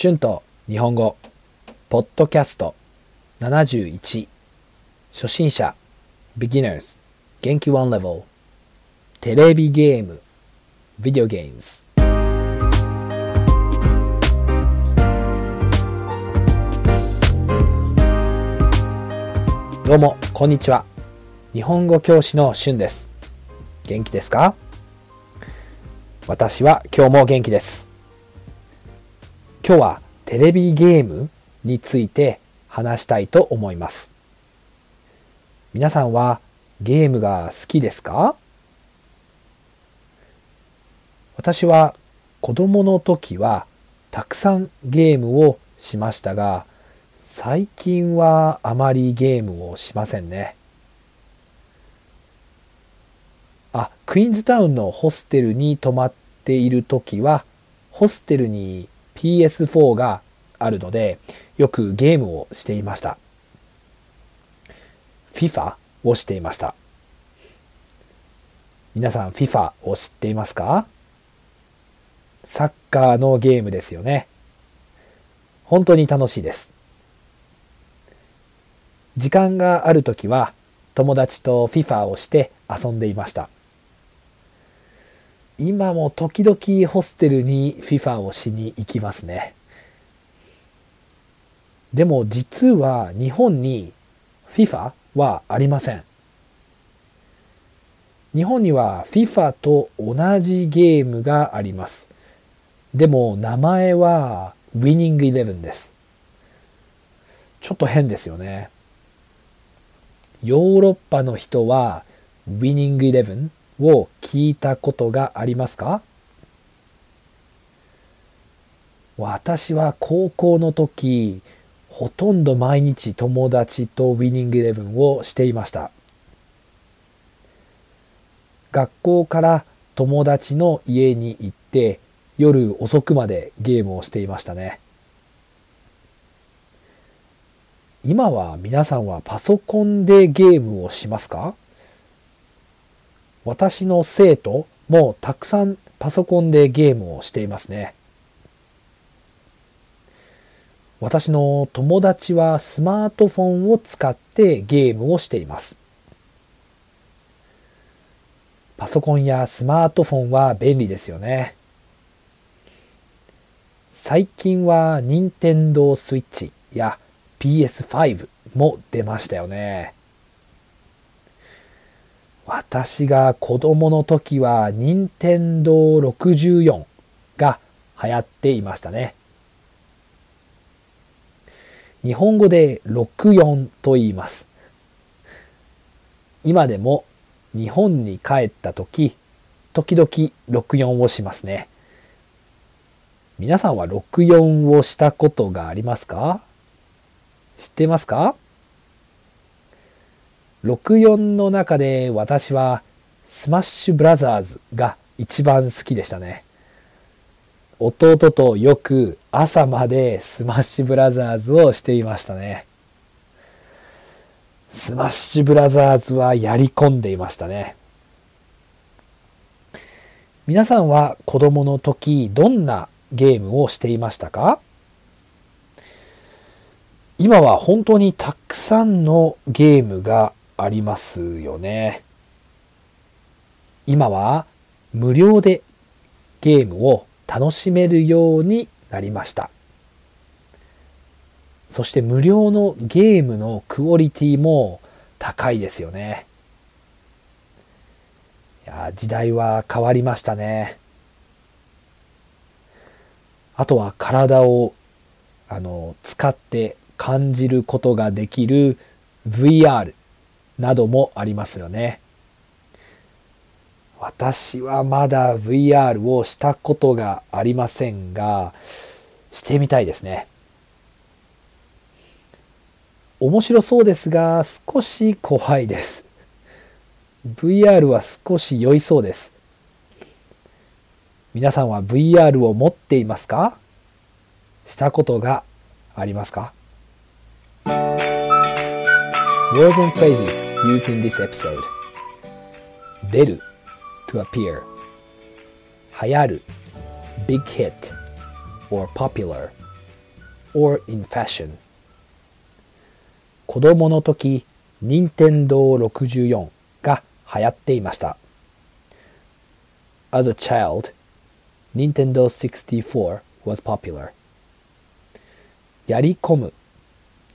春と日本語ポッドキャスト71初心者 beginners 元気 one level テレビゲーム video games どうもこんにちは。日本語教師の春です。元気ですか？私は今日も元気です。今日はテレビゲームについて話したいと思います皆さんはゲームが好きですか？私は子供の時はたくさんゲームをしましたが最近はあまりゲームをしませんね。あ、クイーンズタウンのホステルに泊まっている時はホステルに PS4 があるのでよくゲームをしていました。FIFA をしていました。皆さん FIFA を知っていますか？サッカーのゲームですよね。本当に楽しいです。時間がある時は友達と FIFA をして遊んでいました。今も時々ホステルに FIFA をしに行きますね。でも実は日本に FIFA はありません。日本には FIFA と同じゲームがあります。でも名前は Winning Eleven です。ちょっと変ですよね。ヨーロッパの人は Winning Eleven を聞いたことがありますか？私は高校の時ほとんど毎日友達と Winning Eleven をしていました。学校から友達の家に行って夜遅くまでゲームをしていましたね。今は皆さんはパソコンでゲームをしますか？私の生徒もたくさんパソコンでゲームをしていますね。私の友達はスマートフォンを使ってゲームをしています。パソコンやスマートフォンは便利ですよね。最近は任天堂スイッチや PS5 も出ましたよね。私が子供の時は任天堂64が流行っていましたね。日本語で64と言います。今でも日本に帰った時、時々64をしますね。皆さんは64をしたことがありますか？知ってますか？?64 の中で私はスマッシュブラザーズが一番好きでしたね。弟とよく朝までスマッシュブラザーズをしていましたね。スマッシュブラザーズはやり込んでいましたね。皆さんは子供の時どんなゲームをしていましたか？今は本当にたくさんのゲームがありますよね。今は無料でゲームを楽しめるようになりました。そして無料のゲームのクオリティも高いですよね。いや時代は変わりましたね。あとは体をあの使って感じることができる VR などもありますよね。私はまだ VR をしたことがありませんが、してみたいですね。面白そうですが、少し怖いです。VR は少し酔いそうです。皆さんは VR を持っていますか？したことがありますか？Words and phrases used in this episode 出る to appear 流行る big hit or popular or in fashion 子供の時、任天堂64が流行っていました。As a child, Nintendo 64 was popular. やり込む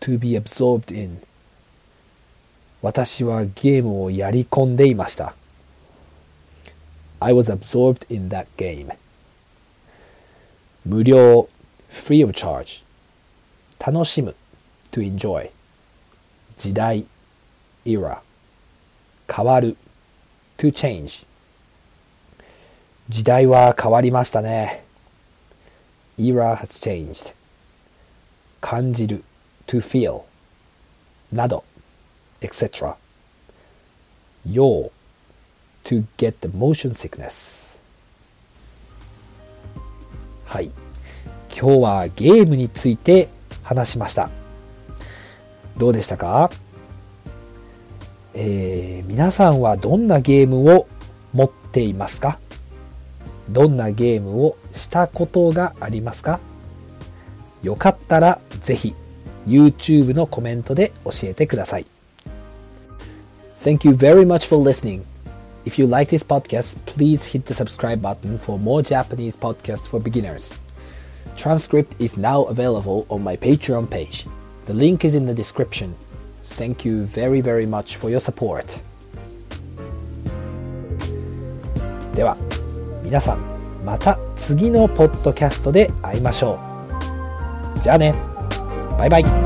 to be absorbed in 私はゲームをやり込んでいました。I was absorbed in that game. 無料 free of charge 楽しむ to enjoy 時代 era 変わる to change 時代は変わりましたね era has changed 感じる to feel など etc 要 to get the motion sickness. はい今日はゲームについて話しました。どうでしたか？えー、皆さんはどんなゲームを持っていますか？どんなゲームをしたことがありますか？よかったらぜひ YouTube のコメントで教えてください。Thank you very much for listening. If you like this podcast, please hit the subscribe button for more Japanese podcasts for beginners. Transcript is now available on my Patreon page. The link is in the description. Thank you very very much for your support. では皆さんまた次のポッドキャストで会いましょう。じゃあね。バイバイ。